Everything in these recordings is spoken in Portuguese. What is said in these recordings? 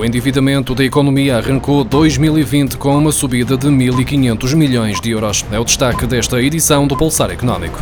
O endividamento da economia arrancou 2020 com uma subida de 1.500 milhões de euros. É o destaque desta edição do Pulsar Económico.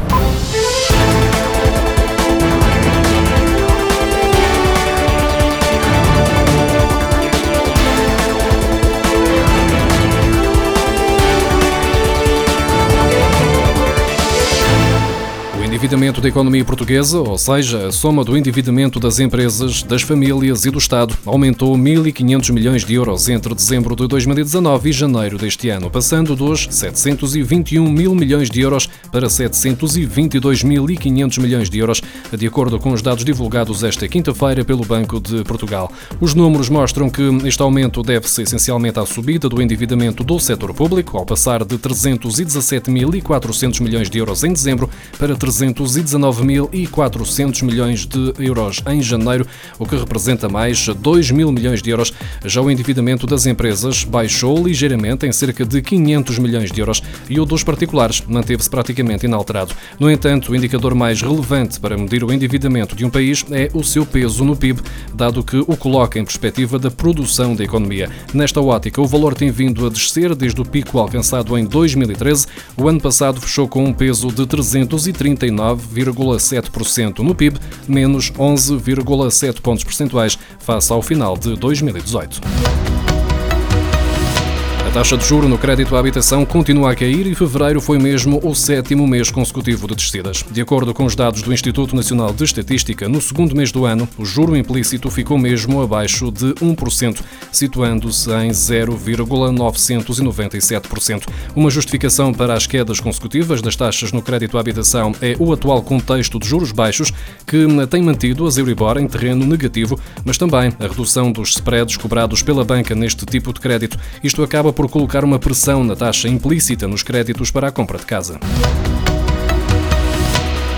Endividamento da economia portuguesa, ou seja, a soma do endividamento das empresas, das famílias e do Estado, aumentou 1.500 milhões de euros entre dezembro de 2019 e janeiro deste ano, passando dos 721 mil milhões de euros para 722.500 milhões de euros, de acordo com os dados divulgados esta quinta-feira pelo Banco de Portugal. Os números mostram que este aumento deve-se essencialmente à subida do endividamento do setor público, ao passar de 317.400 milhões de euros em dezembro para 300 219.400 milhões de euros em janeiro, o que representa mais 2 mil milhões de euros. Já o endividamento das empresas baixou ligeiramente em cerca de 500 milhões de euros e o dos particulares manteve-se praticamente inalterado. No entanto, o indicador mais relevante para medir o endividamento de um país é o seu peso no PIB, dado que o coloca em perspectiva da produção da economia. Nesta ótica, o valor tem vindo a descer desde o pico alcançado em 2013. O ano passado fechou com um peso de 339 9,7% no PIB, menos 11,7 pontos percentuais face ao final de 2018. A taxa de juro no crédito à habitação continua a cair e fevereiro foi mesmo o sétimo mês consecutivo de descidas. De acordo com os dados do Instituto Nacional de Estatística, no segundo mês do ano, o juro implícito ficou mesmo abaixo de 1%, situando-se em 0,997%. Uma justificação para as quedas consecutivas das taxas no crédito à habitação é o atual contexto de juros baixos, que tem mantido as Euribor em terreno negativo, mas também a redução dos spreads cobrados pela banca neste tipo de crédito. Isto acaba por colocar uma pressão na taxa implícita nos créditos para a compra de casa.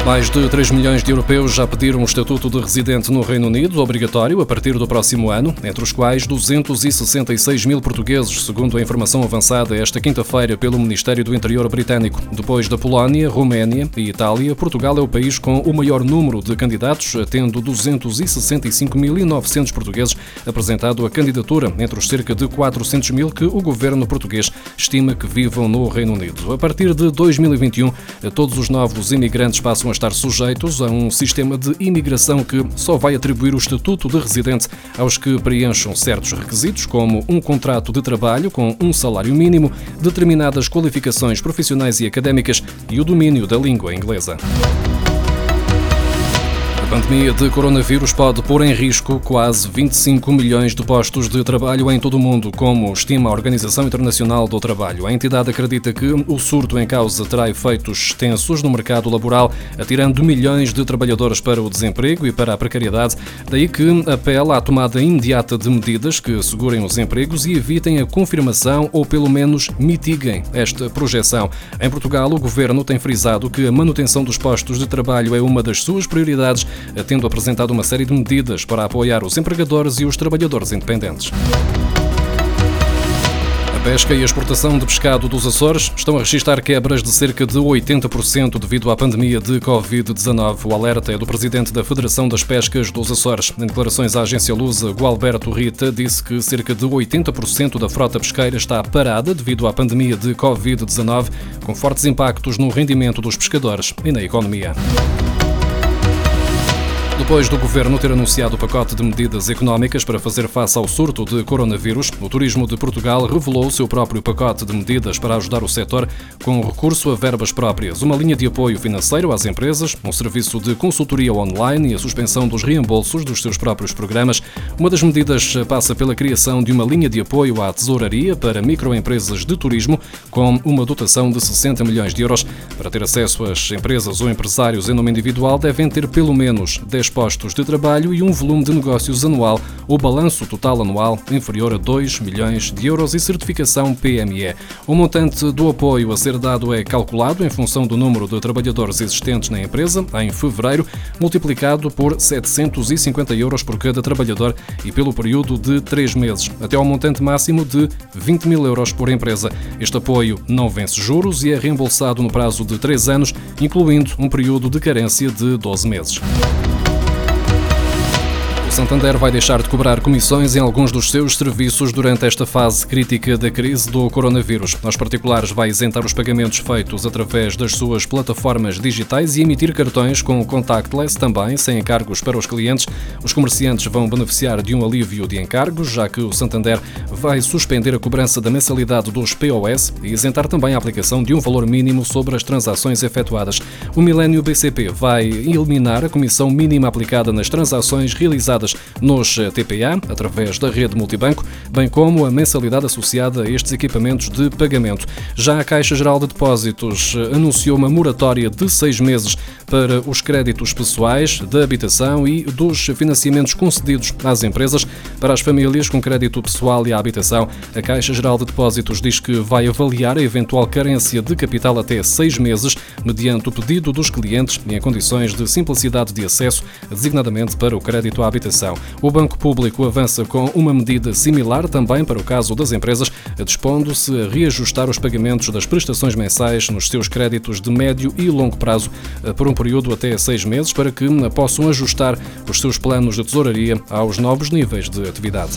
Mais de 3 milhões de europeus já pediram o estatuto de residente no Reino Unido, obrigatório a partir do próximo ano, entre os quais 266 mil portugueses, segundo a informação avançada esta quinta-feira pelo Ministério do Interior britânico. Depois da Polónia, Roménia e Itália, Portugal é o país com o maior número de candidatos, tendo 265.900 portugueses apresentado a candidatura, entre os cerca de 400 mil que o governo português estima que vivam no Reino Unido. A partir de 2021, todos os novos imigrantes passam estar sujeitos a um sistema de imigração que só vai atribuir o estatuto de residente aos que preencham certos requisitos, como um contrato de trabalho com um salário mínimo, determinadas qualificações profissionais e académicas e o domínio da língua inglesa pandemia de coronavírus pode pôr em risco quase 25 milhões de postos de trabalho em todo o mundo, como estima a Organização Internacional do Trabalho. A entidade acredita que o surto em causa terá efeitos extensos no mercado laboral, atirando milhões de trabalhadores para o desemprego e para a precariedade. Daí que apela à tomada imediata de medidas que assegurem os empregos e evitem a confirmação ou pelo menos mitiguem esta projeção. Em Portugal, o governo tem frisado que a manutenção dos postos de trabalho é uma das suas prioridades tendo apresentado uma série de medidas para apoiar os empregadores e os trabalhadores independentes. A pesca e a exportação de pescado dos Açores estão a registrar quebras de cerca de 80% devido à pandemia de Covid-19. O alerta é do presidente da Federação das Pescas dos Açores. Em declarações à agência Lusa, Gualberto Rita disse que cerca de 80% da frota pesqueira está parada devido à pandemia de Covid-19, com fortes impactos no rendimento dos pescadores e na economia. Depois do governo ter anunciado o pacote de medidas económicas para fazer face ao surto de coronavírus, o Turismo de Portugal revelou o seu próprio pacote de medidas para ajudar o setor com recurso a verbas próprias, uma linha de apoio financeiro às empresas, um serviço de consultoria online e a suspensão dos reembolsos dos seus próprios programas. Uma das medidas passa pela criação de uma linha de apoio à tesouraria para microempresas de turismo com uma dotação de 60 milhões de euros. Para ter acesso às empresas ou empresários em nome individual devem ter pelo menos 10 postos de trabalho e um volume de negócios anual ou balanço total anual inferior a 2 milhões de euros e certificação PME. O montante do apoio a ser dado é calculado em função do número de trabalhadores existentes na empresa em fevereiro, multiplicado por 750 euros por cada trabalhador e pelo período de 3 meses, até ao montante máximo de 20 mil euros por empresa. Este apoio não vence juros e é reembolsado no prazo de 3 anos, incluindo um período de carência de 12 meses. O Santander vai deixar de cobrar comissões em alguns dos seus serviços durante esta fase crítica da crise do coronavírus. Aos particulares, vai isentar os pagamentos feitos através das suas plataformas digitais e emitir cartões com contactless também, sem encargos para os clientes. Os comerciantes vão beneficiar de um alívio de encargos, já que o Santander vai suspender a cobrança da mensalidade dos POS e isentar também a aplicação de um valor mínimo sobre as transações efetuadas. O Milênio BCP vai eliminar a comissão mínima aplicada nas transações realizadas nos TPA, através da rede multibanco, bem como a mensalidade associada a estes equipamentos de pagamento. Já a Caixa Geral de Depósitos anunciou uma moratória de seis meses para os créditos pessoais, da habitação e dos financiamentos concedidos às empresas. Para as famílias com crédito pessoal e à habitação, a Caixa Geral de Depósitos diz que vai avaliar a eventual carência de capital até seis meses, mediante o pedido dos clientes em condições de simplicidade de acesso, designadamente para o crédito à habitação habitação. O Banco Público avança com uma medida similar também para o caso das empresas, dispondo-se a reajustar os pagamentos das prestações mensais nos seus créditos de médio e longo prazo eh, por um período até seis meses para que possam ajustar os seus planos de tesouraria aos novos níveis de atividade.